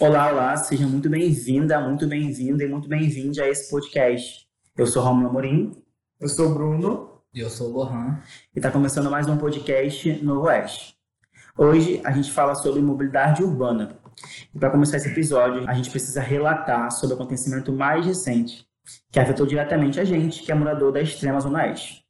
Olá, olá, seja muito bem-vinda, muito bem-vindo e muito bem-vinde a esse podcast. Eu sou Romulo Amorim. Eu sou o Bruno. E eu sou o Lohan. E está começando mais um podcast Novo Oeste. Hoje a gente fala sobre mobilidade urbana. E para começar esse episódio, a gente precisa relatar sobre o acontecimento mais recente, que afetou diretamente a gente, que é morador da extrema zona oeste.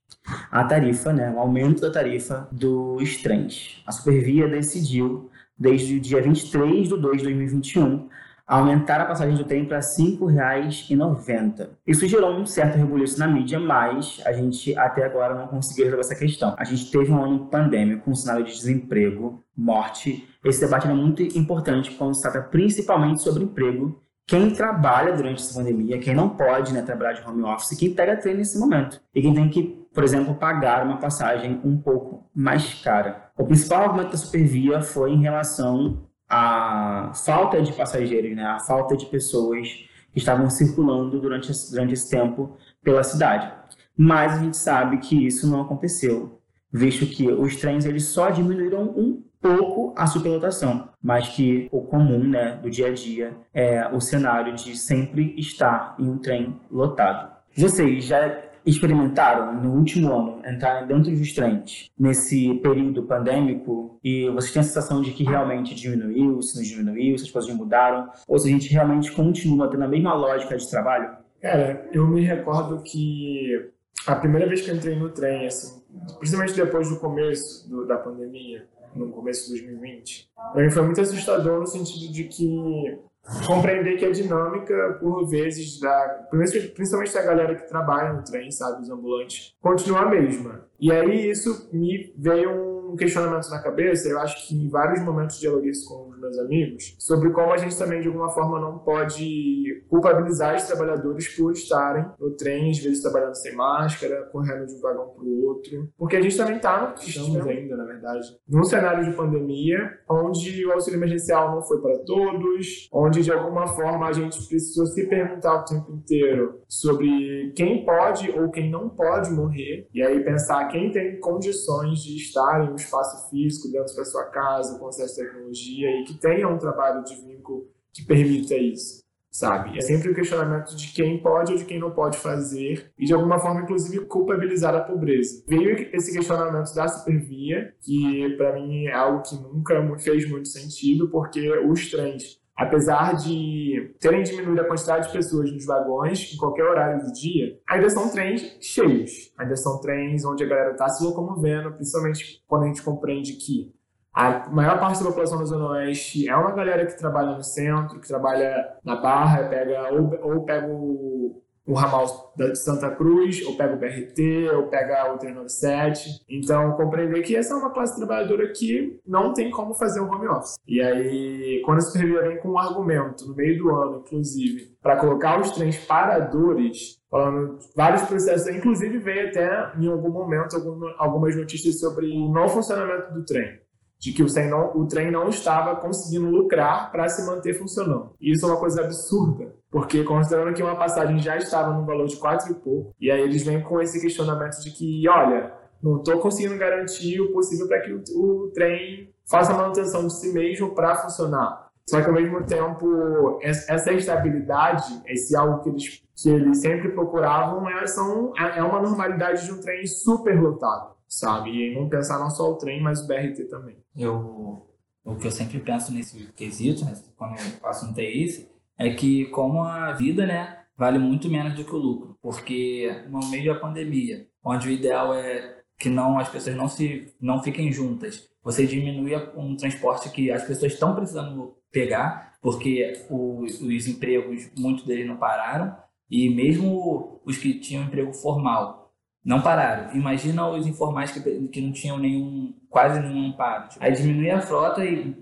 A tarifa, né, o aumento da tarifa dos trens. A Supervia decidiu desde o dia 23 de 2 de 2021, aumentar a passagem do trem para R$ 5,90. Isso gerou um certo rebuliço na mídia, mas a gente até agora não conseguiu resolver essa questão. A gente teve um ano pandêmico com um cenário de desemprego, morte. Esse debate é muito importante quando se trata principalmente sobre emprego. Quem trabalha durante essa pandemia, quem não pode né, trabalhar de home office, quem pega trem nesse momento. E quem tem que por exemplo, pagar uma passagem um pouco mais cara. O principal argumento da Supervia foi em relação à falta de passageiros, né? a falta de pessoas que estavam circulando durante esse, durante esse tempo pela cidade. Mas a gente sabe que isso não aconteceu, visto que os trens eles só diminuíram um pouco a superlotação, mas que o comum né, do dia a dia é o cenário de sempre estar em um trem lotado. Vocês já experimentaram no último ano entrar dentro dos trens nesse período pandêmico e vocês têm a sensação de que realmente diminuiu, se não diminuiu, se as coisas mudaram, ou se a gente realmente continua tendo a mesma lógica de trabalho? Cara, eu me recordo que a primeira vez que entrei no trem, assim, principalmente depois do começo do, da pandemia, no começo de 2020, para mim foi muito assustador no sentido de que compreender que a dinâmica, por vezes, da, principalmente da galera que trabalha no trem, sabe, os ambulantes, continua a mesma. E aí isso me veio um questionamento na cabeça, eu acho que em vários momentos dialoguei isso com os meus amigos, sobre como a gente também, de alguma forma, não pode culpabilizar os trabalhadores por estarem no trem, às vezes trabalhando sem máscara, correndo de um vagão para o outro. Porque a gente também está, estamos ainda, na verdade, num cenário de pandemia, onde o auxílio emergencial não foi para todos, onde, de alguma forma, a gente precisou se perguntar o tempo inteiro sobre quem pode ou quem não pode morrer, e aí pensar quem tem condições de estar em um espaço físico dentro da sua casa, com acesso à tecnologia e que tenha um trabalho de vínculo que permita isso, sabe? É sempre o questionamento de quem pode ou de quem não pode fazer e de alguma forma, inclusive, culpabilizar a pobreza. Veio esse questionamento da supervia, que para mim é algo que nunca fez muito sentido, porque os trens apesar de terem diminuído a quantidade de pessoas nos vagões em qualquer horário do dia, ainda são trens cheios. Ainda são trens onde a galera está se locomovendo, principalmente quando a gente compreende que a maior parte da população da Zona Oeste é uma galera que trabalha no centro, que trabalha na Barra, pega ou, ou pega o o ramal de Santa Cruz, ou pega o BRT, ou pega o 397. Então, compreender que essa é uma classe trabalhadora que não tem como fazer um home office. E aí, quando a Supervia vem com um argumento, no meio do ano, inclusive, para colocar os trens paradores, falando vários processos, inclusive veio até, em algum momento, algumas notícias sobre o não funcionamento do trem de que o trem não, o trem não estava conseguindo lucrar para se manter funcionando. Isso é uma coisa absurda, porque considerando que uma passagem já estava no valor de quatro e pouco, e aí eles vêm com esse questionamento de que, olha, não estou conseguindo garantir o possível para que o, o, trem faça a manutenção de si mesmo para funcionar. Só que ao mesmo tempo, essa estabilidade, esse algo que eles, que eles sempre procuravam, é, são, é uma normalidade de um trem super lotado sabe? E não pensar não só o trem, mas o BRT também. Eu, o que eu sempre penso nesse quesito, né, quando o assunto é esse, é que como a vida, né, vale muito menos do que o lucro, porque no meio da pandemia, onde o ideal é que não as pessoas não se não fiquem juntas, você diminui um transporte que as pessoas estão precisando pegar, porque os, os empregos muitos deles não pararam e mesmo os que tinham emprego formal não pararam. Imagina os informais que, que não tinham nenhum, quase nenhum amparo. Tipo, aí diminui a frota e,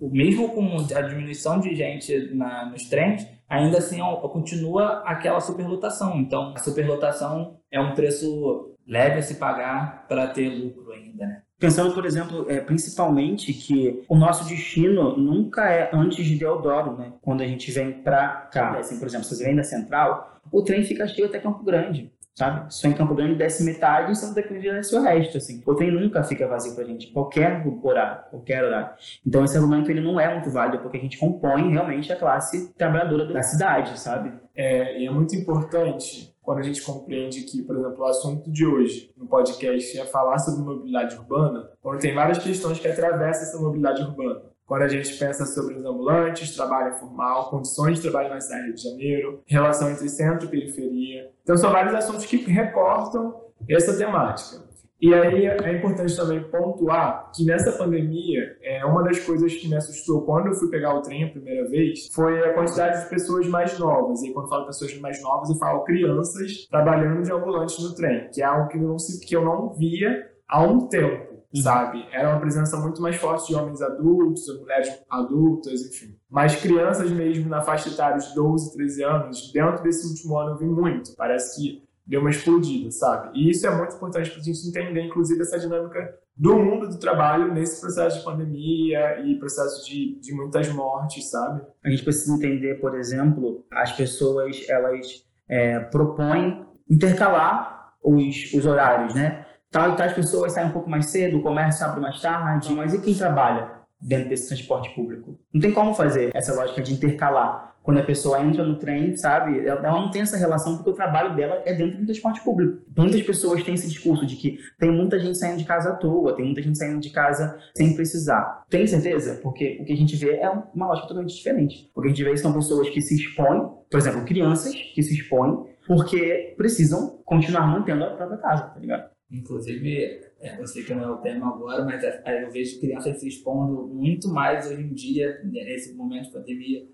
mesmo com a diminuição de gente na, nos trens, ainda assim continua aquela superlotação. Então, a superlotação é um preço leve a se pagar para ter lucro ainda, né? Pensando, por exemplo, é, principalmente que o nosso destino nunca é antes de Deodoro, né? Quando a gente vem para cá. Assim, por exemplo, se você vem da Central, o trem fica cheio até Campo Grande sabe? Só em Campo Grande desce metade Santa Cruz desce o resto, assim. O trem nunca fica vazio pra gente, qualquer horário, qualquer horário. Então esse argumento ele não é muito válido, porque a gente compõe realmente a classe trabalhadora da cidade, sabe? É, e é muito importante quando a gente compreende que, por exemplo, o assunto de hoje no podcast é falar sobre mobilidade urbana, quando tem várias questões que atravessam essa mobilidade urbana. Quando a gente pensa sobre os ambulantes, trabalho informal, condições de trabalho na cidade de Janeiro, relação entre centro e periferia. Então, são vários assuntos que recortam essa temática. E aí é importante também pontuar que nessa pandemia, é, uma das coisas que me assustou quando eu fui pegar o trem a primeira vez foi a quantidade de pessoas mais novas. E quando eu falo pessoas mais novas, eu falo crianças trabalhando de ambulante no trem, que é algo que eu não, que eu não via há um tempo. Uhum. sabe? Era uma presença muito mais forte de homens adultos, mulheres adultas, enfim. Mas crianças mesmo na faixa etária de 12, 13 anos, dentro desse último ano eu vi muito. Parece que deu uma explodida, sabe? E isso é muito importante para a gente entender, inclusive, essa dinâmica do mundo do trabalho nesse processo de pandemia e processo de, de muitas mortes, sabe? A gente precisa entender, por exemplo, as pessoas, elas é, propõem intercalar os, os horários, né? Tal e tais pessoas saem um pouco mais cedo, o comércio abre mais tarde, mas e quem trabalha dentro desse transporte público? Não tem como fazer essa lógica de intercalar. Quando a pessoa entra no trem, sabe, ela não tem essa relação porque o trabalho dela é dentro do transporte público. Muitas pessoas têm esse discurso de que tem muita gente saindo de casa à toa, tem muita gente saindo de casa sem precisar. Tem certeza? Porque o que a gente vê é uma lógica totalmente diferente. O que a gente vê são pessoas que se expõem, por exemplo, crianças que se expõem porque precisam continuar mantendo a própria casa, tá ligado? Inclusive, é, eu sei que não é o tema agora, mas é, é, eu vejo crianças se expondo muito mais hoje em dia, nesse momento de pandemia,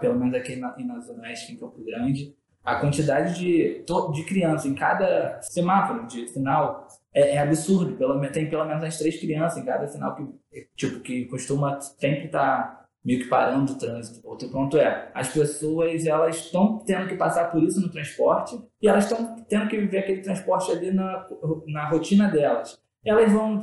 pelo menos aqui na, na Zona Oeste, em Campo Grande. A quantidade de, de crianças em cada semáforo de sinal é, é absurdo. Pelo, tem pelo menos as três crianças em cada sinal que, tipo, que costuma sempre estar tá meio que parando o trânsito. Outro ponto é, as pessoas elas estão tendo que passar por isso no transporte e elas estão tendo que viver aquele transporte ali na, na rotina delas. Elas vão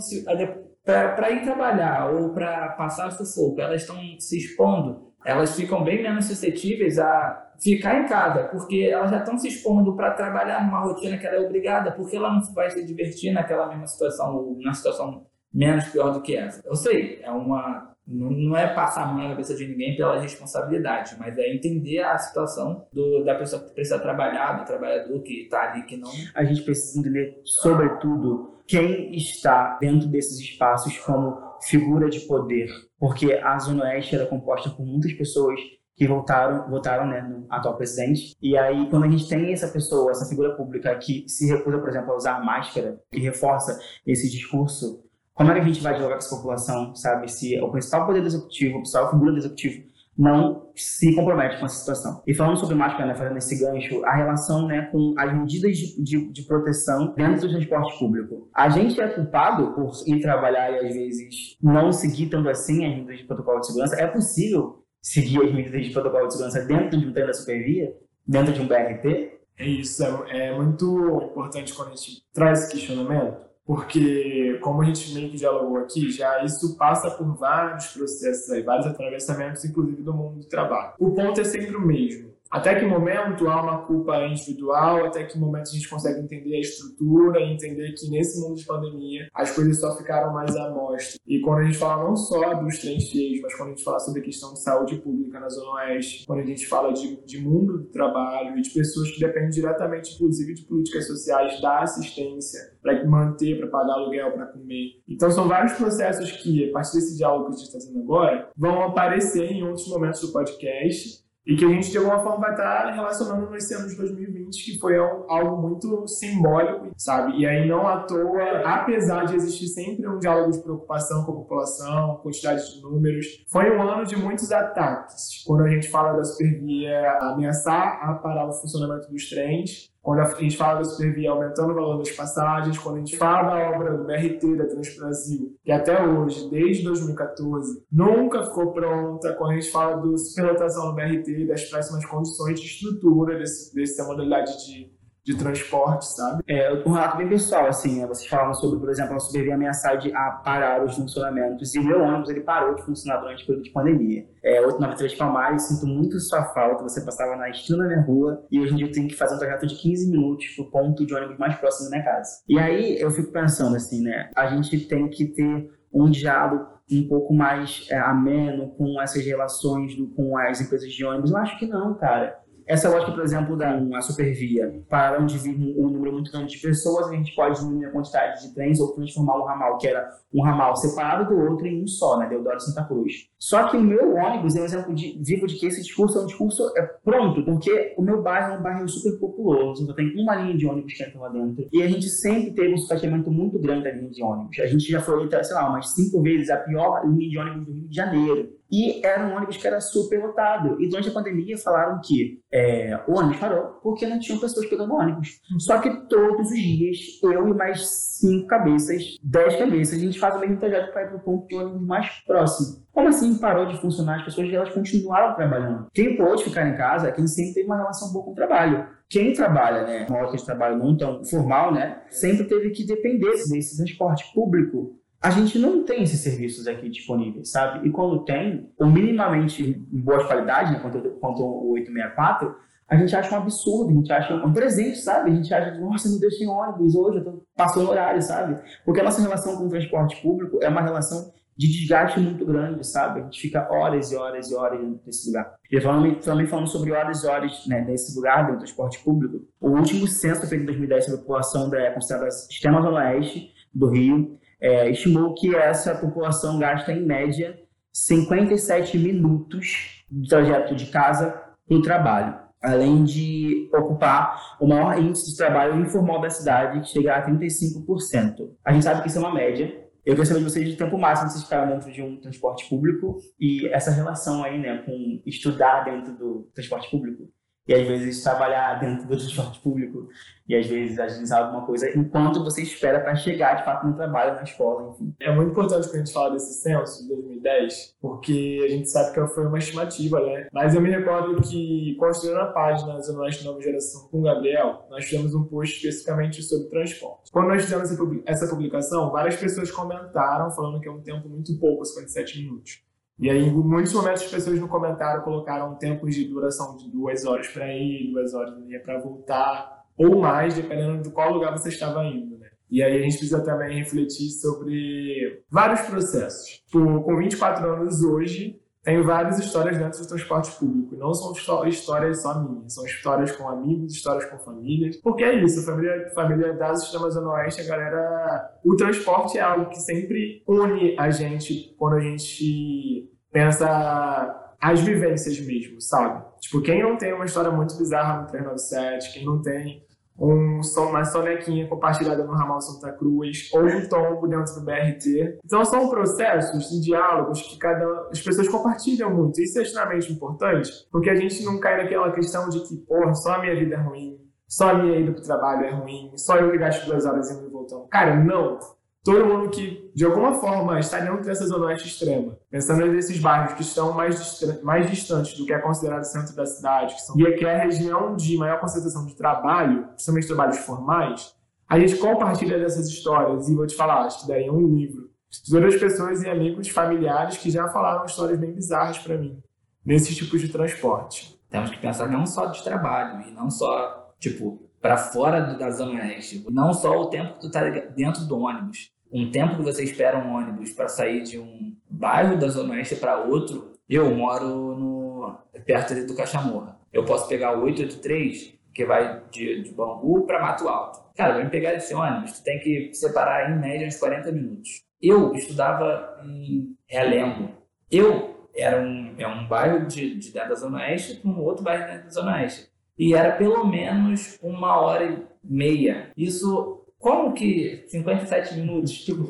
para ir trabalhar ou para passar sufoco, elas estão se expondo, elas ficam bem menos suscetíveis a ficar em casa, porque elas já estão se expondo para trabalhar numa rotina que ela é obrigada, porque ela não vai se divertir naquela mesma situação ou na situação menos pior do que essa. Eu sei, é uma não, é passar a mão na cabeça de ninguém pela responsabilidade, mas é entender a situação do, da pessoa que precisa trabalhar, do trabalhador que está ali, que não. A gente precisa entender, sobretudo, quem está dentro desses espaços como figura de poder, porque a Zona Oeste era composta por muitas pessoas que votaram, votaram né, no atual presidente. E aí, quando a gente tem essa pessoa, essa figura pública que se recusa, por exemplo, a usar máscara, que reforça esse discurso como é que a gente vai dialogar com essa população, sabe? Se o principal poder do executivo, a principal figura do executivo não se compromete com essa situação. E falando sobre máscara, né, fazendo esse gancho, a relação né, com as medidas de, de, de, proteção dentro do transporte público. A gente é culpado por ir trabalhar e às vezes não seguir tanto assim as medidas de protocolo de segurança. É possível seguir as medidas de protocolo de segurança dentro de um trem da supervia? Dentro de um BRT? É isso, é, é muito importante quando a gente traz esse questionamento, porque, como a gente meio que dialogou aqui, já isso passa por vários processos aí, vários atravessamentos, inclusive do mundo do trabalho. O ponto é sempre o mesmo. Até que momento há uma culpa individual, até que momento a gente consegue entender a estrutura e entender que nesse mundo de pandemia as coisas só ficaram mais à mostra. E quando a gente fala não só dos trens cheios, mas quando a gente fala sobre a questão de saúde pública na Zona Oeste, quando a gente fala de, de mundo do trabalho e de pessoas que dependem diretamente, inclusive, de políticas sociais, da assistência, para manter, para pagar aluguel, para comer. Então são vários processos que, a partir desse diálogo que a gente está fazendo agora, vão aparecer em outros momentos do podcast e que a gente de alguma forma vai estar relacionando nesse ano de 2020, que foi algo muito simbólico, sabe? E aí não à toa, apesar de existir sempre um diálogo de preocupação com a população, quantidade de números, foi um ano de muitos ataques. Quando a gente fala da supervia ameaçar a parar o funcionamento dos trens, quando a gente fala da Supervia aumentando o valor das passagens, quando a gente fala da obra do BRT da Transbrasil, que até hoje, desde 2014, nunca ficou pronta, quando a gente fala do superlotação do BRT, das péssimas condições de estrutura desse, dessa modalidade de, de transporte, sabe? É, um relato bem pessoal, assim, né? vocês falaram sobre, por exemplo, a Supervia ameaçar de a parar os funcionamentos, e meu ônibus, ele parou de funcionar durante o período de pandemia. É, 893 Palmares, sinto muito sua falta, você passava na esquina da minha rua, e hoje em dia eu tenho que fazer um trajeto de 15 minutos pro ponto de ônibus mais próximo da minha casa. E aí, eu fico pensando, assim, né, a gente tem que ter um diálogo um pouco mais é, ameno com essas relações do, com as empresas de ônibus? Eu acho que não, cara. Essa lógica, por exemplo, da supervia, para onde vir um, um, número muito grande de pessoas, a gente pode diminuir a quantidade de trens ou transformar um ramal que era um ramal separado do outro em um só, né? Deodoro Santa Cruz. Só que o meu ônibus é um exemplo de, vivo de que esse discurso é um discurso é, pronto, porque o meu bairro é um bairro super populoso, então tem uma linha de ônibus que entra lá dentro. E a gente sempre teve um sucateamento muito grande da linha de ônibus. A gente já foi, sei lá, umas cinco vezes a pior linha de ônibus do Rio de Janeiro. E era um ônibus que era super lotado. E durante a pandemia falaram que é, o ônibus parou porque não tinham pessoas pegando ônibus. Só que todos os dias, eu e mais cinco cabeças, dez cabeças, a gente faz o mesmo trajeto para ir para o ponto de ônibus mais próximo. Como assim parou de funcionar? As pessoas elas continuaram trabalhando. Quem pôde ficar em casa é quem sempre teve uma relação boa com o trabalho. Quem trabalha, né, uma hora de trabalho não tão formal, né, sempre teve que depender desse transporte público a gente não tem esses serviços aqui disponíveis, sabe? E quando tem, ou minimamente em boa qualidade, né, quanto, quanto o 864, a gente acha um absurdo, a gente acha um presente, sabe? A gente acha, nossa, me deixei ônibus hoje, eu tô passando horário, sabe? Porque a nossa relação com o transporte público é uma relação de desgaste muito grande, sabe? A gente fica horas e horas e horas nesse lugar. E falando, também falando sobre horas e horas né, nesse lugar, do transporte público, o último censo feito em 2010 sobre a população da considerada extrema zona oeste do Rio, é, estimou que essa população gasta, em média, 57 minutos de trajeto de casa para o trabalho, além de ocupar o maior índice de trabalho informal da cidade, que chega a 35%. A gente sabe que isso é uma média. Eu quero saber de vocês o tempo máximo que vocês ficaram dentro de um transporte público e essa relação aí, né, com estudar dentro do transporte público e às vezes trabalhar dentro do transporte público e às vezes agilizar alguma coisa enquanto você espera para chegar de fato no trabalho, na escola, enfim. É muito importante quando a gente fala desse censo de 2010, porque a gente sabe que foi uma estimativa, né? Mas eu me recordo que, construindo a página Zona Oeste Nova Geração com o Gabriel, nós fizemos um post especificamente sobre transporte. Quando nós fizemos essa publicação, várias pessoas comentaram falando que é um tempo muito pouco, 57 minutos. E aí, muitos momentos, as pessoas no comentário colocaram tempos de duração de duas horas para ir, duas horas para voltar, ou mais, dependendo de qual lugar você estava indo, né? E aí a gente precisa também refletir sobre vários processos. Por, com 24 anos hoje, tenho várias histórias dentro do transporte público. Não são histórias só minhas, são histórias com amigos, histórias com famílias. Porque é isso, a família, família da Sistema Zona Oeste, a galera. O transporte é algo que sempre une a gente quando a gente pensa as vivências mesmo, sabe? Tipo, quem não tem uma história muito bizarra no 397, quem não tem um, uma sonequinha compartilhada no ramal Santa Cruz, ou um tombo dentro do BRT. Então são processos e diálogos que cada as pessoas compartilham muito. Isso é extremamente importante, porque a gente não cai naquela questão de que, porra, só a minha vida é ruim, só a minha ida pro trabalho é ruim, só eu que gasto duas horas indo e voltando. Cara, não! Todo mundo que, de alguma forma, está dentro dessa zona extrema, pensando nesses bairros que estão mais, mais distantes do que é considerado centro da cidade, que, são, e que é a região de maior concentração de trabalho, principalmente trabalhos formais, a gente compartilha dessas histórias, e vou te falar, acho que daí é um livro, de outras pessoas e amigos familiares que já falaram histórias bem bizarras para mim, nesses tipos de transporte. Temos que pensar não só de trabalho, e não só, tipo, para fora da zona oeste. Não só o tempo que tu tá dentro do ônibus. Um tempo que você espera um ônibus para sair de um bairro da zona oeste para outro. Eu moro no perto do Cachamorra. Eu posso pegar o 883, que vai de, de Bangu para Mato Alto. Cara, para me pegar esse ônibus, tu tem que separar em média uns 40 minutos. Eu estudava em Realengo. Eu era um, é um bairro de, de dentro da Zona Oeste para um outro bairro dentro da Zona Oeste e era pelo menos uma hora e meia. Isso, como que 57 minutos? Tipo,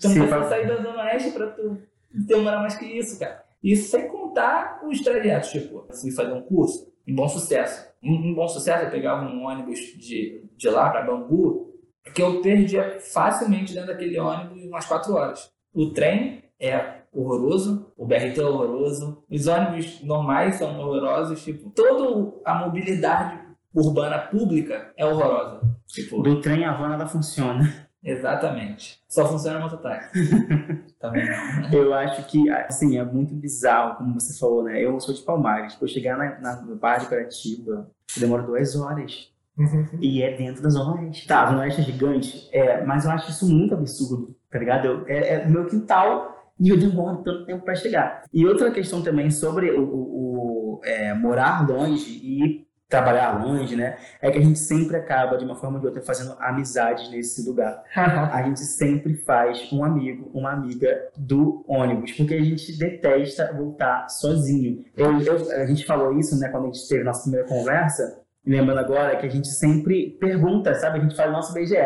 tu não precisa sair da Zona Oeste pra tu demorar mais que isso, cara. Isso sem contar os trajetos, tipo, assim, fazer um curso, em bom sucesso. Em, em bom sucesso, eu pegava um ônibus de, de lá para Bangu, que eu perdia facilmente dentro daquele ônibus umas quatro horas. O trem é horroroso, o BRT é horroroso, os ônibus normais são horrorosos, tipo, toda a mobilidade urbana pública é horrorosa. Tipo, Do trem a van nada funciona. exatamente. Só funciona mototáxi. Também não. Eu acho que, assim, é muito bizarro, como você falou, né? Eu sou de Palmares. Pra eu chegar na, na, no bar de Curitiba, demora duas horas. E é dentro da Zona Oeste. Tá, a Zona Oeste é gigante, é, mas eu acho isso muito absurdo, tá ligado? Eu, é, é meu quintal e eu demoro tanto tempo pra chegar. E outra questão também sobre o, o- o, é, morar longe e trabalhar longe, né? É que a gente sempre acaba, de uma forma ou de outra, fazendo amizades nesse lugar. A gente sempre faz um amigo, uma amiga do ônibus, porque a gente detesta voltar sozinho. Eu, eu- a gente falou isso, né, quando a gente teve nossa primeira conversa, lembrando agora que a gente sempre pergunta, sabe? A gente faz o nosso BGE.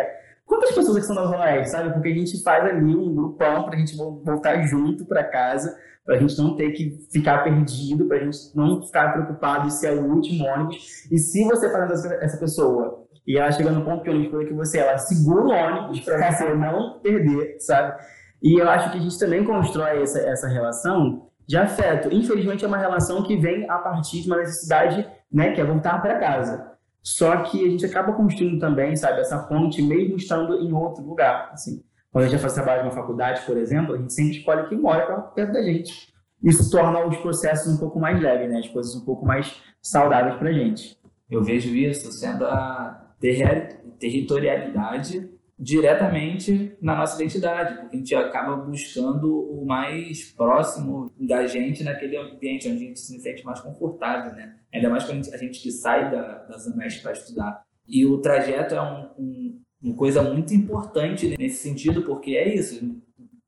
Quantas pessoas que são da Zona Oeste, sabe? Porque a gente faz ali um grupão pra gente vo- voltar junto pra casa, pra gente não ter que ficar perdido, pra gente não ficar preocupado de ser o último ônibus. E se você faz essa, pessoa e ela chega no ponto que o ônibus foi que você, ela segura o ônibus pra você não perder, sabe? E eu acho que a gente também constrói essa, essa relação de afeto. Infelizmente é uma relação que vem a partir de uma necessidade, né, que é voltar para casa. Só que a gente acaba construindo também, sabe, essa ponte mesmo estando em outro lugar, assim. Quando a gente vai fazer trabalho numa faculdade, por exemplo, a gente sempre escolhe quem mora perto da gente. Isso torna os processos um pouco mais leves, né? As coisas um pouco mais saudáveis pra gente. Eu vejo isso sendo a terri- territorialidade diretamente na nossa identidade, porque a gente acaba buscando o mais próximo da gente naquele ambiente onde a gente se sente mais confortável, né? Ainda mais quando a a gente que sai da, da Zona Oeste para estudar. E o trajeto é um, um- uma coisa muito importante nesse sentido, porque é isso,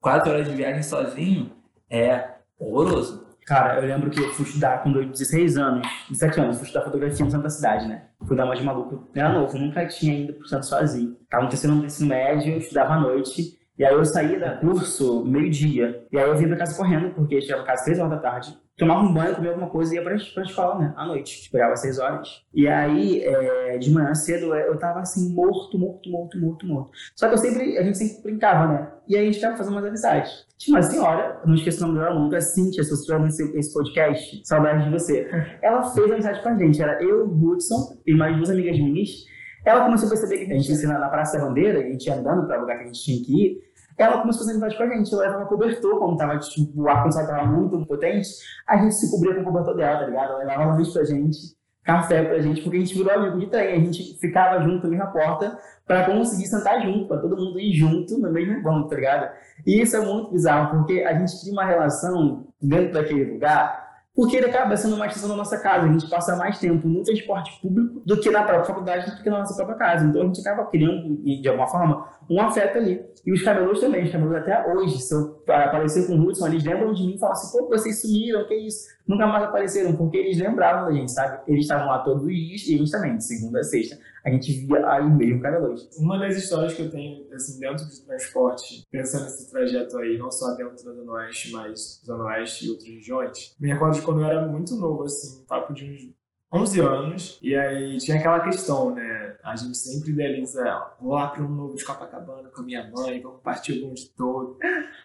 quatro horas de viagem sozinho é horroroso. Cara, eu lembro que eu fui estudar com 16 anos, 17 anos, fui estudar fotografia no centro da cidade, né? Fui dar uma de maluco. Era novo, nunca tinha ido pro centro sozinho. Tava no terceiro ano do ensino médio, eu estudava à noite. E aí eu saía da curso meio-dia. E aí eu vinha pra casa correndo, porque chegava casa 3 horas da tarde. Tomava um banho, comia alguma coisa e ia pra, pra escola, né? À noite. Esperava às 6 horas. E aí, é, de manhã cedo, eu tava assim, morto, morto, morto, morto, morto. Só que eu sempre, a gente sempre brincava, né? E aí a gente ficava fazendo umas amizades. Tinha uma senhora, não esqueço o nome dela nunca, Cíntia, se você estiver vendo esse, podcast, saudade de você. Ela fez amizade com a gente. Era eu, Hudson e mais duas amigas minhas. Ela começou a perceber que a gente ia na, Praça da Bandeira, a gente ia andando para o lugar que a gente tinha que ir. Ela começou a fazer amizade com a gente. Ela levava cobertor, como tava, tipo, o ar-condicionado tava muito potente, a gente se cobria com o cobertor dela, tá ligado? Ela levava lanche pra gente, café pra gente, porque a gente virou amigo de trem. A gente ficava junto na porta para conseguir sentar junto, para todo mundo ir junto no mesmo banco, tá ligado? E isso é muito bizarro, porque a gente cria uma relação dentro daquele lugar porque ele acaba sendo uma extensão da nossa casa. A gente passa mais tempo no transporte público do que na própria faculdade, do que na nossa própria casa. Então a gente acaba criando, de alguma forma, um afeto ali. E os camelôs também. Os camelôs até hoje, se eu aparecer com o Hudson, eles lembram de mim e falam assim, pô, vocês sumiram, que isso? Nunca mais apareceram, porque eles lembravam da gente, sabe? Eles estavam lá todos os dias e gente também, de segunda a sexta. A gente via aí mesmo camelôs. Uma das histórias que eu tenho, assim, dentro do transporte, pensando nesse trajeto aí, não só dentro da Zona Oeste, mas Zona Oeste e outras regiões, me recordo de quando eu era muito novo, assim, papo de uns 11 anos, e aí tinha aquela questão, né? A gente sempre idealiza, vou lá para um novo de Copacabana com a minha mãe, vamos partir o bonde todo.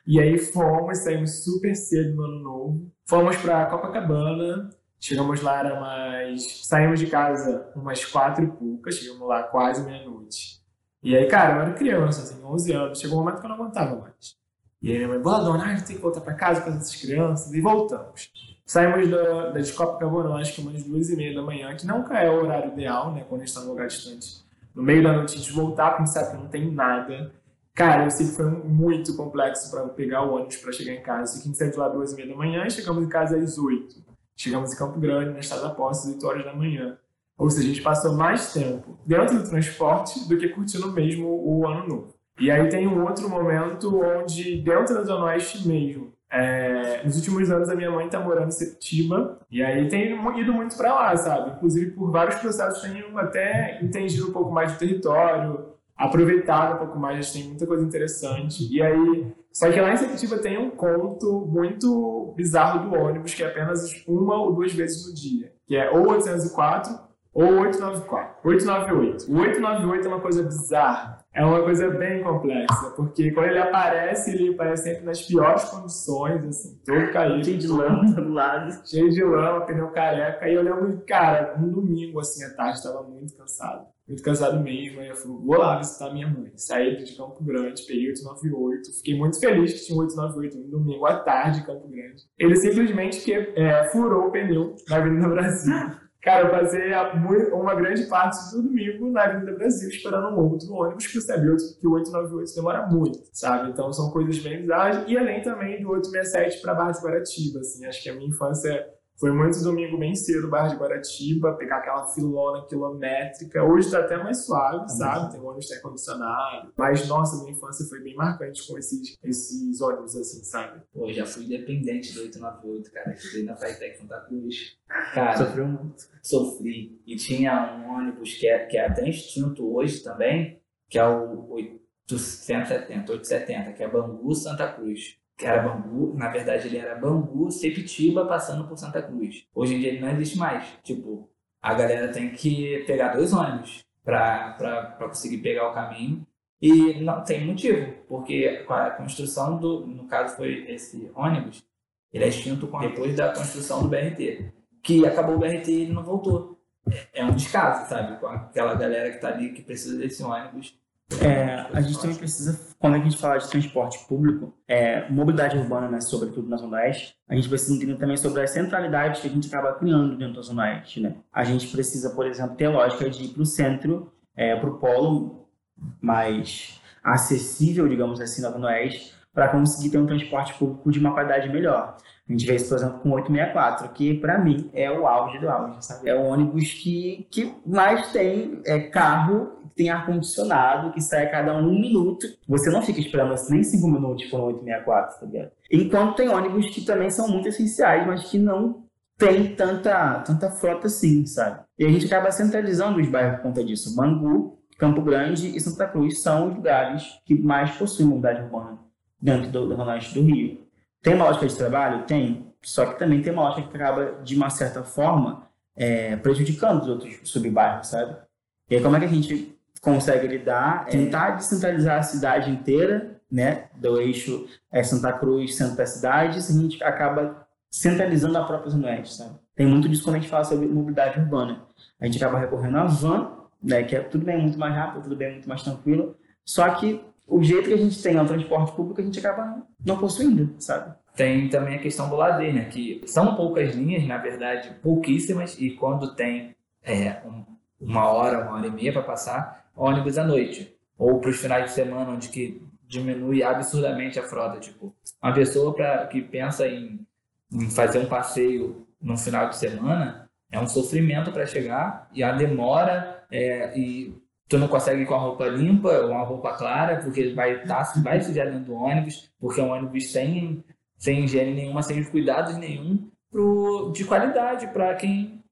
E aí fomos, saímos super cedo no ano novo, fomos para Copacabana, Chegamos lá, era mais. Saímos de casa umas quatro e poucas, chegamos lá quase meia-noite. E aí, cara, eu era criança, assim, 11 anos, chegou um momento que eu não aguentava mais. E aí minha mãe, boa dona, a gente tem que voltar pra casa com essas crianças, e voltamos. Saímos da, da de Copacabana, que umas duas e meia da manhã, que nunca é o horário ideal, né, quando a gente tá num lugar distante. No meio da noite a gente voltar, porque a gente sabe que não tem nada. Cara, eu sei que foi muito complexo para pegar o ônibus para chegar em casa. Assim, a gente saiu lá duas e meia da manhã e chegamos em casa às oito. Chegamos em Campo Grande, na Estrada da Posse, às 8 horas da manhã. Ou seja, a gente passou mais tempo dentro do transporte do que curtindo mesmo o ano novo. E aí tem um outro momento onde, dentro da Zona Oeste mesmo, é, nos últimos anos a minha mãe tá morando em Septiba, e aí tem ido muito para lá, sabe? Inclusive por vários processos tenho até entendido um pouco mais do território, aproveitado um pouco mais, gente tem muita coisa interessante. E aí, só que lá em Septiba tem um conto muito bizarro do ônibus, que é apenas uma ou duas vezes no dia, que é ou 804 ou 894, 898. O 898 é uma coisa bizarra, é uma coisa bem complexa, porque quando ele aparece, ele aparece sempre nas piores condições, assim, todo caído. Cheio de lama do lado. Cheio de lama, pneu careca. E eu lembro, cara, um domingo, assim, à tarde, estava muito cansado. Muito cansado mesmo. Aí eu falei, vou lá visitar minha mãe. Saí de Campo Grande, peguei 898. Fiquei muito feliz que tinha 898 um domingo à tarde em Campo Grande. Ele simplesmente que, é, furou o pneu na Avenida Brasil. Cara, eu passei uma grande parte do domingo na Avenida Brasil esperando um outro ônibus, que que o 898 demora muito, sabe? Então são coisas bem bizarras. E além também do 867 para Barra de Guaratiba, assim. Acho que a minha infância foi muito domingo bem cedo, Barra de Guaratiba, pegar aquela filona quilométrica. Hoje tá até mais suave, tá sabe? Tem ônibus tem condicionado. Mas, nossa, minha infância foi bem marcante com esses, esses ônibus, assim, sabe? Pô, já fui dependente do 898, cara. Estudei na Paitec Santa Cruz. Cara, Sofreu muito. Sofri. E tinha um ônibus que é, que é até extinto hoje também, que é o 870, 870, que é Bangu Santa Cruz que era Bangu, na verdade ele era Bangu, Sepitiba, passando por Santa Cruz. Hoje em dia ele não existe mais. Tipo, a galera tem que pegar dois ônibus para conseguir pegar o caminho. E não tem motivo, porque a construção do, no caso foi esse ônibus, ele é extinto depois da construção do BRT, que acabou o BRT e ele não voltou. É, é um descaso, sabe? Com aquela galera que tá ali que precisa desse ônibus é, a gente também precisa, quando a gente fala de transporte público, é, mobilidade urbana, né, sobretudo na Zona Oeste, a gente precisa entender também sobre as centralidades que a gente acaba criando dentro da Zona Oeste. Né? A gente precisa, por exemplo, ter lógica de ir para o centro, é, para o polo mais acessível, digamos assim, na Zona Oeste, para conseguir ter um transporte público de uma qualidade melhor. A gente vê isso, por exemplo, com o 864, que para mim é o auge do auge, sabe? É o ônibus que, que mais tem é, carro, que tem ar-condicionado, que sai a cada um minuto. Você não fica esperando assim, nem cinco minutos por um 864, tá ligado? Enquanto tem ônibus que também são muito essenciais, mas que não tem tanta, tanta frota assim, sabe? E a gente acaba centralizando os bairros por conta disso. Bangu, Campo Grande e Santa Cruz são os lugares que mais possuem mobilidade urbana dentro do, do do Rio. Tem uma lógica de trabalho? Tem. Só que também tem uma lógica que acaba, de uma certa forma, é, prejudicando os outros subbairros, sabe? E aí, como é que a gente consegue lidar? É, tentar descentralizar a cidade inteira, né? Do eixo é, Santa Cruz, centro da cidade, a gente acaba centralizando a própria Zona Oeste, sabe? Tem muito disso quando a gente fala sobre mobilidade urbana. A gente acaba recorrendo à van, né? Que é tudo bem muito mais rápido, tudo bem muito mais tranquilo, só que o jeito que a gente tem ao transporte público, a gente acaba não possuindo, sabe? Tem também a questão do lazer, né? Que são poucas linhas, na verdade, pouquíssimas, e quando tem é, um, uma hora, uma hora e meia para passar, ônibus à noite. Ou para os finais de semana, onde que diminui absurdamente a frota. Tipo, uma pessoa pra, que pensa em, em fazer um passeio no final de semana é um sofrimento para chegar e a demora é, e tu não consegue ir com a roupa limpa uma roupa clara, porque vai, tá, vai sujar dentro do ônibus, porque é um ônibus sem, sem higiene nenhuma, sem cuidados nenhum, pro, de qualidade para quem,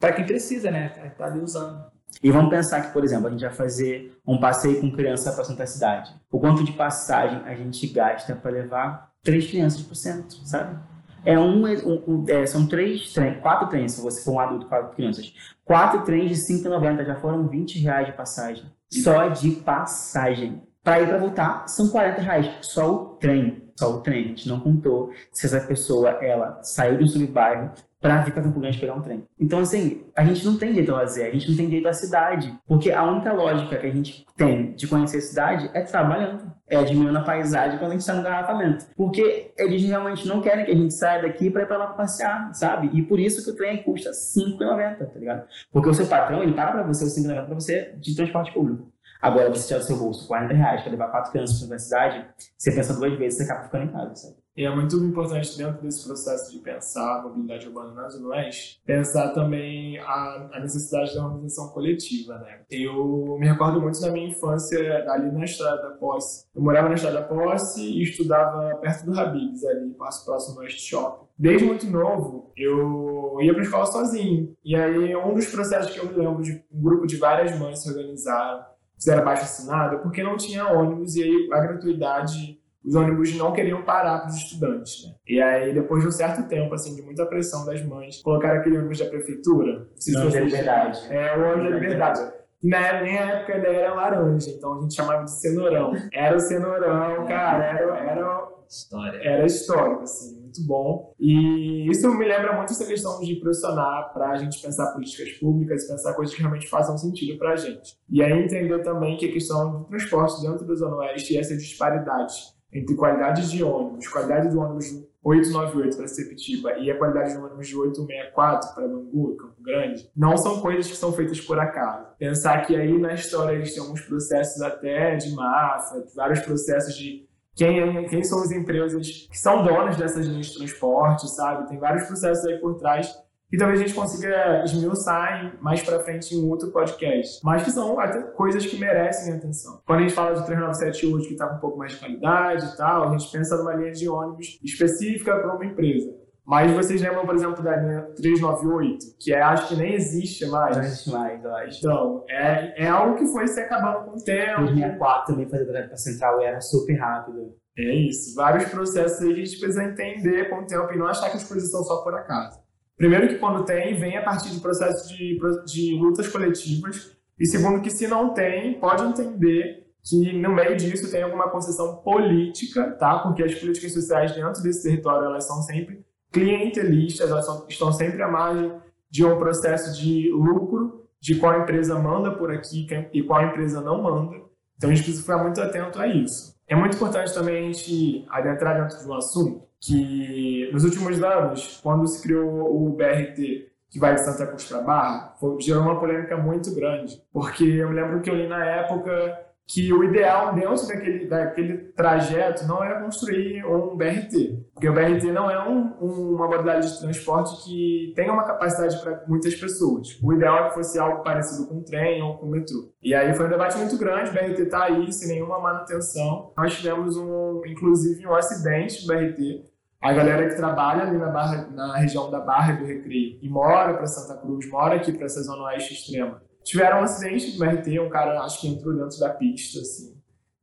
quem precisa, né? Tá ali usando. E vamos pensar que, por exemplo, a gente vai fazer um passeio com criança para Santa Cidade. O quanto de passagem a gente gasta para levar três crianças por centro, sabe? É um, um é, são três trens, quatro trens, se você for um adulto, quatro crianças. Quatro trens de 5,90 já foram 20 reais de passagem. Só de passagem. Para ir para voltar, são 40 reais. Só o trem. Só o trem. A gente não contou se essa pessoa ela saiu do subbairro, para vir para Campo Grande pegar um trem. Então, assim, a gente não tem direito ao lazer, a gente não tem direito à cidade. Porque a única lógica que a gente tem de conhecer a cidade é trabalhando, é admirando a paisagem quando a gente está no garrafamento. Porque eles realmente não querem que a gente saia daqui para ir para lá passear, sabe? E por isso que o trem custa R$ 5,90, tá ligado? Porque o seu patrão, ele paga para você o 5,90 para você de transporte público. Agora, você tirar do seu bolso 40 reais para levar quatro crianças para a universidade, você pensa duas vezes, você acaba ficando em casa, sabe? E é muito importante dentro desse processo de pensar a mobilidade urbana na Zona Oeste, pensar também a, a necessidade da organização coletiva, né? Eu me recordo muito da minha infância ali na Estrada da Posse. Eu morava na Estrada da Posse e estudava perto do Habibs, ali, próximo do West Shopping. Desde muito novo, eu ia para a escola sozinho. E aí, um dos processos que eu me lembro de um grupo de várias mães se organizaram, fizeram abaixo assinado, porque não tinha ônibus e aí a gratuidade os ônibus não queriam parar para os estudantes. Né? E aí, depois de um certo tempo, assim, de muita pressão das mães, colocaram aquele ônibus da prefeitura. Não, da liberdade. É, o ônibus da liberdade. Na, nem a época ele era laranja, então a gente chamava de cenourão. Era o cenourão, cara, era, era, História. era histórico, assim, muito bom. E isso me lembra muito essa questão de pressionar para a gente pensar políticas públicas, pensar coisas que realmente façam sentido para a gente. E aí entender também que a questão do transporte dentro da Zona Oeste e essa disparidade entre qualidade de ônibus, qualidade do ônibus 898 para Sepitiba e a qualidade do ônibus de 864 para Bangu, Campo Grande, não são coisas que são feitas por acaso. Pensar que aí na história eles têm alguns processos até de máfia, vários processos de quem, quem são as empresas que são donas dessas linhas de transporte, sabe? Tem vários processos aí por trás que talvez a gente consiga esmiuçar mais para frente em um outro podcast. Mas que são até coisas que merecem atenção. Quando a gente fala de 397 hoje, que está com um pouco mais de qualidade e tal, a gente pensa numa linha de ônibus específica para uma empresa. Mas vocês lembram, por exemplo, da linha 398, que é, acho que nem existe mais. Não existe mais, eu acho. Então, é, é algo que foi se acabando com o tempo. 2004 também fazer para Central era super rápido. É isso. Vários processos aí que a gente precisa entender com o tempo e não achar que as coisas são só por acaso. Primeiro que quando tem, vem a partir de processos de, de lutas coletivas. E segundo que se não tem, pode entender que no meio disso tem alguma concessão política, tá? Porque as políticas sociais dentro desse território, elas são sempre clientelistas, elas são, estão sempre à margem de um processo de lucro, de qual empresa manda por aqui e qual empresa não manda. Então a gente precisa ficar muito atento a isso. É muito importante também a gente adentrar dentro de um assunto que nos últimos anos, quando se criou o BRT, que vai de Santa Cruz para Barra, foi, gerou uma polêmica muito grande. Porque eu lembro que eu li na época que o ideal dentro daquele, daquele trajeto não era construir um BRT, porque o BRT não é um, um, uma modalidade de transporte que tenha uma capacidade para muitas pessoas. O ideal é que fosse algo parecido com um trem ou com um metrô. E aí foi um debate muito grande, o BRT está aí sem nenhuma manutenção. Nós tivemos, um, inclusive, um acidente do BRT. A galera que trabalha ali na, barra, na região da Barra do Recreio e mora para Santa Cruz, mora aqui para essa zona oeste extrema, tiveram um acidente do BRT, um cara acho que entrou dentro da pista, assim,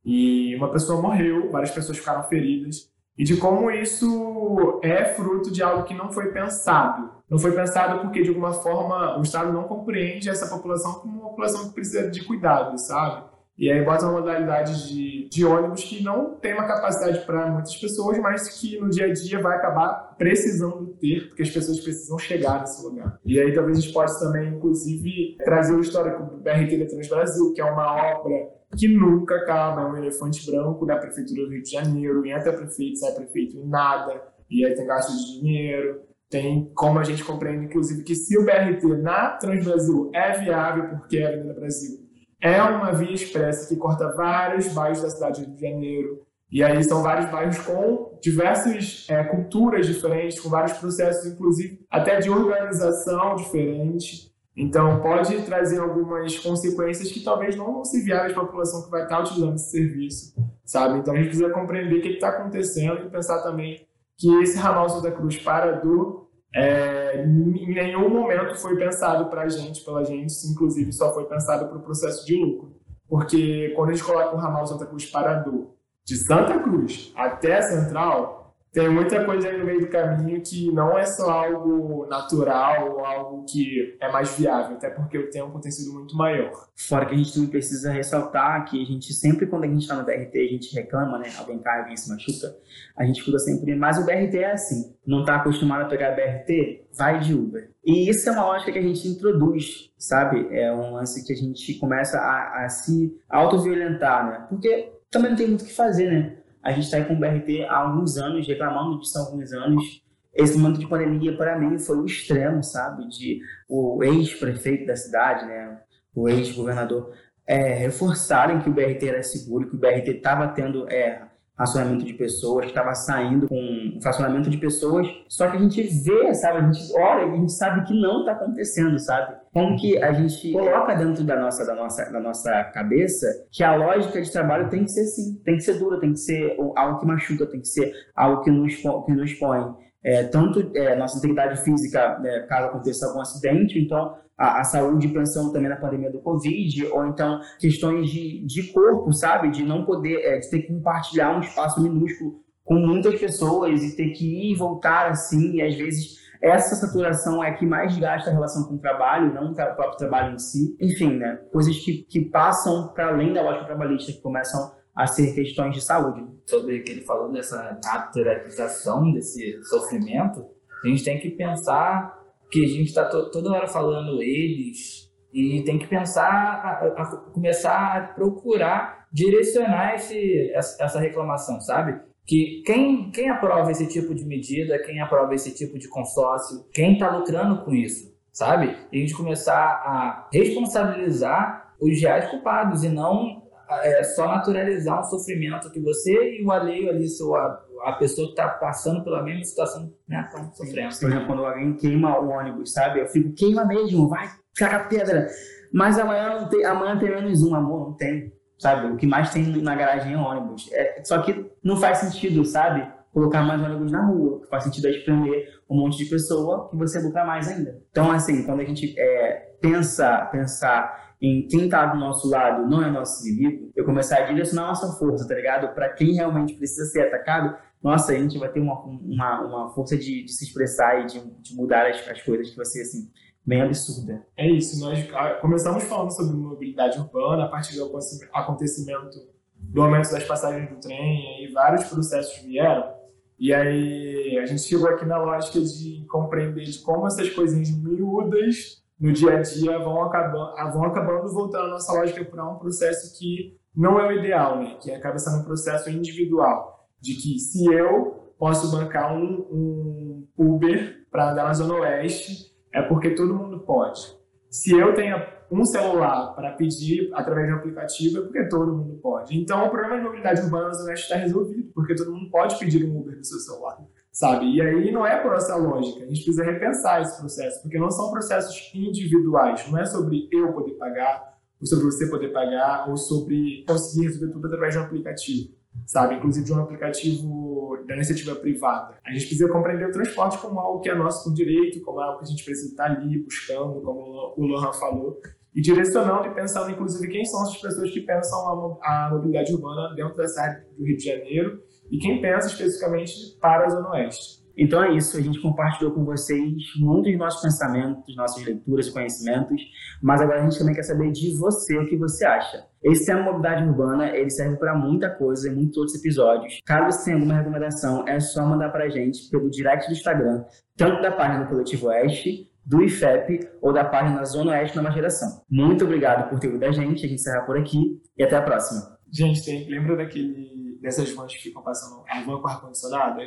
e uma pessoa morreu, várias pessoas ficaram feridas, e de como isso é fruto de algo que não foi pensado. Não foi pensado porque, de alguma forma, o Estado não compreende essa população como uma população que precisa de cuidado, sabe? E aí bota uma modalidade de, de ônibus que não tem uma capacidade para muitas pessoas, mas que no dia a dia vai acabar precisando ter, porque as pessoas precisam chegar nesse lugar. E aí talvez a gente possa também, inclusive, trazer o histórico do BRT da Transbrasil, que é uma obra que nunca acaba, é um elefante branco da Prefeitura do Rio de Janeiro, entra prefeito, sai prefeito e nada, e aí tem gasto de dinheiro, tem como a gente compreende, inclusive, que se o BRT na Transbrasil é viável, porque é a Avenida Brasil é uma via expressa que corta vários bairros da cidade do Rio de Janeiro. E aí são vários bairros com diversas é, culturas diferentes, com vários processos, inclusive até de organização diferente. Então pode trazer algumas consequências que talvez não vão ser viáveis para a população que vai estar utilizando esse serviço, sabe? Então a gente precisa compreender o que está acontecendo e pensar também que esse ramal Santa Cruz para do é, em nenhum momento foi pensado para a gente, pela gente, inclusive só foi pensado para o processo de lucro. Porque quando a gente coloca o ramal Santa Cruz Parador de Santa Cruz até a Central, tem muita coisa aí no meio do caminho que não é só algo natural ou algo que é mais viável, até porque o tempo tem sido muito maior. Fora que a gente também precisa ressaltar que a gente sempre, quando a gente está no BRT, a gente reclama, né? Alguém cai, alguém se machuca, a gente escuta sempre, mas o BRT é assim, não está acostumado a pegar BRT, vai de Uber. E isso é uma lógica que a gente introduz, sabe? É um lance que a gente começa a, a se autoviolentar, né? Porque também não tem muito o que fazer, né? A gente está com o BRT há alguns anos, reclamando disso há alguns anos. Esse momento de pandemia, para mim, foi o extremo, sabe? De o ex-prefeito da cidade, né? O ex-governador, é, reforçarem que o BRT era seguro, que o BRT estava tendo é, fracionamento de pessoas, estava saindo com fracionamento de pessoas, só que a gente vê, sabe, a gente olha e a gente sabe que não está acontecendo, sabe? Como que a gente coloca dentro da nossa, da, nossa, da nossa cabeça que a lógica de trabalho tem que ser assim, tem que ser dura, tem que ser algo que machuca, tem que ser algo que nos, que nos põe. É, tanto é, nossa integridade física, né, caso aconteça algum acidente, então a, a, saúde pensão também na pandemia do Covid, ou então questões de, de corpo, sabe? De não poder, é, de ter que compartilhar um espaço minúsculo com muitas pessoas e ter que ir e voltar assim, e às vezes essa saturação é que mais gasta a relação com o trabalho, não o próprio trabalho em si. Enfim, né? Coisas que, que passam para além da lógica trabalhista, que começam a ser questões de saúde. Sobre o que ele falou dessa naturalização desse sofrimento, a gente tem que pensar que a gente está to toda hora falando eles e tem que pensar, a, a começar a procurar direcionar esse, essa reclamação, sabe? que quem, quem aprova esse tipo de medida, quem aprova esse tipo de consórcio, quem está lucrando com isso, sabe? E a gente começar a responsabilizar os reais culpados e não é, só naturalizar um sofrimento que você e o alheio ali, sua, a pessoa que está passando pela mesma situação, né, estão sofrendo. Por exemplo, quando alguém queima o ônibus, sabe? Eu fico, queima mesmo, vai, caga pedra. Mas amanhã, não tem, amanhã tem menos um, amor, não tem sabe? O que mais tem na garagem é ônibus. É, só que não faz sentido, sabe? Colocar mais ônibus na rua. O que faz sentido é espremer um monte de pessoa que você lucra mais ainda. Então, assim, quando a gente é, pensa, pensar em quem tá do nosso lado não é nosso inimigo, eu começar a direcionar nossa força, tá ligado? Para quem realmente precisa ser atacado, nossa, a gente vai ter uma, uma, uma força de, de se expressar e de, de mudar as, as coisas que vai ser, assim, bem absurda. É isso, nós ah, começamos falando sobre mobilidade urbana a partir do acontecimento do aumento das passagens do trem, e vários processos vieram, e aí a gente chegou aqui na lógica de compreender de como essas coisinhas miúdas no dia a dia vão acabando, vão acabando voltando a nossa lógica para um processo que não é o ideal, né? que acaba sendo um processo individual, de que se eu posso bancar um, um Uber para andar na Zona Oeste, é porque todo mundo pode. Se eu tenho um celular para pedir através de um aplicativo, é porque todo mundo pode. Então, o problema de mobilidade urbana na Zona está resolvido, porque todo mundo pode pedir um Uber no seu celular, sabe? E aí não é por essa lógica. A gente precisa repensar esse processo, porque não são processos individuais. Não é sobre eu poder pagar, ou sobre você poder pagar, ou sobre conseguir resolver tudo através de um aplicativo sabe? Inclusive de um aplicativo da iniciativa privada. A gente precisa compreender o transporte como algo que é nosso por direito, como algo que a gente precisa estar ali buscando, como o Lohan falou, e direcionando e pensando, inclusive, quem são as pessoas que pensam a mobilidade urbana dentro dessa área do Rio de Janeiro e quem pensa especificamente para a Zona Oeste. Então é isso, a gente compartilhou com vocês muitos dos nossos pensamentos, nossas leituras conhecimentos, mas agora a gente também quer saber de você o que você acha. Esse tema Mobilidade Urbana, ele serve para muita coisa em muitos outros episódios. Caso você tenha alguma recomendação, é só mandar para a gente pelo direct do Instagram, tanto da página do Coletivo Oeste, do IFEP ou da página Zona Oeste Nova Geração. Muito obrigado por ter ouvido a gente, a gente encerra por aqui e até a próxima. Gente, lembra daquele, dessas vans que ficam passando a van com ar-condicionado.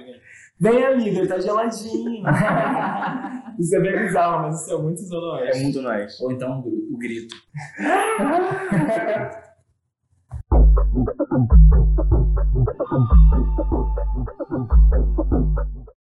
Vem, amiga, tá geladinho. isso é bem bizarro, mas isso é muito zona É muito nós. Ou então o grito.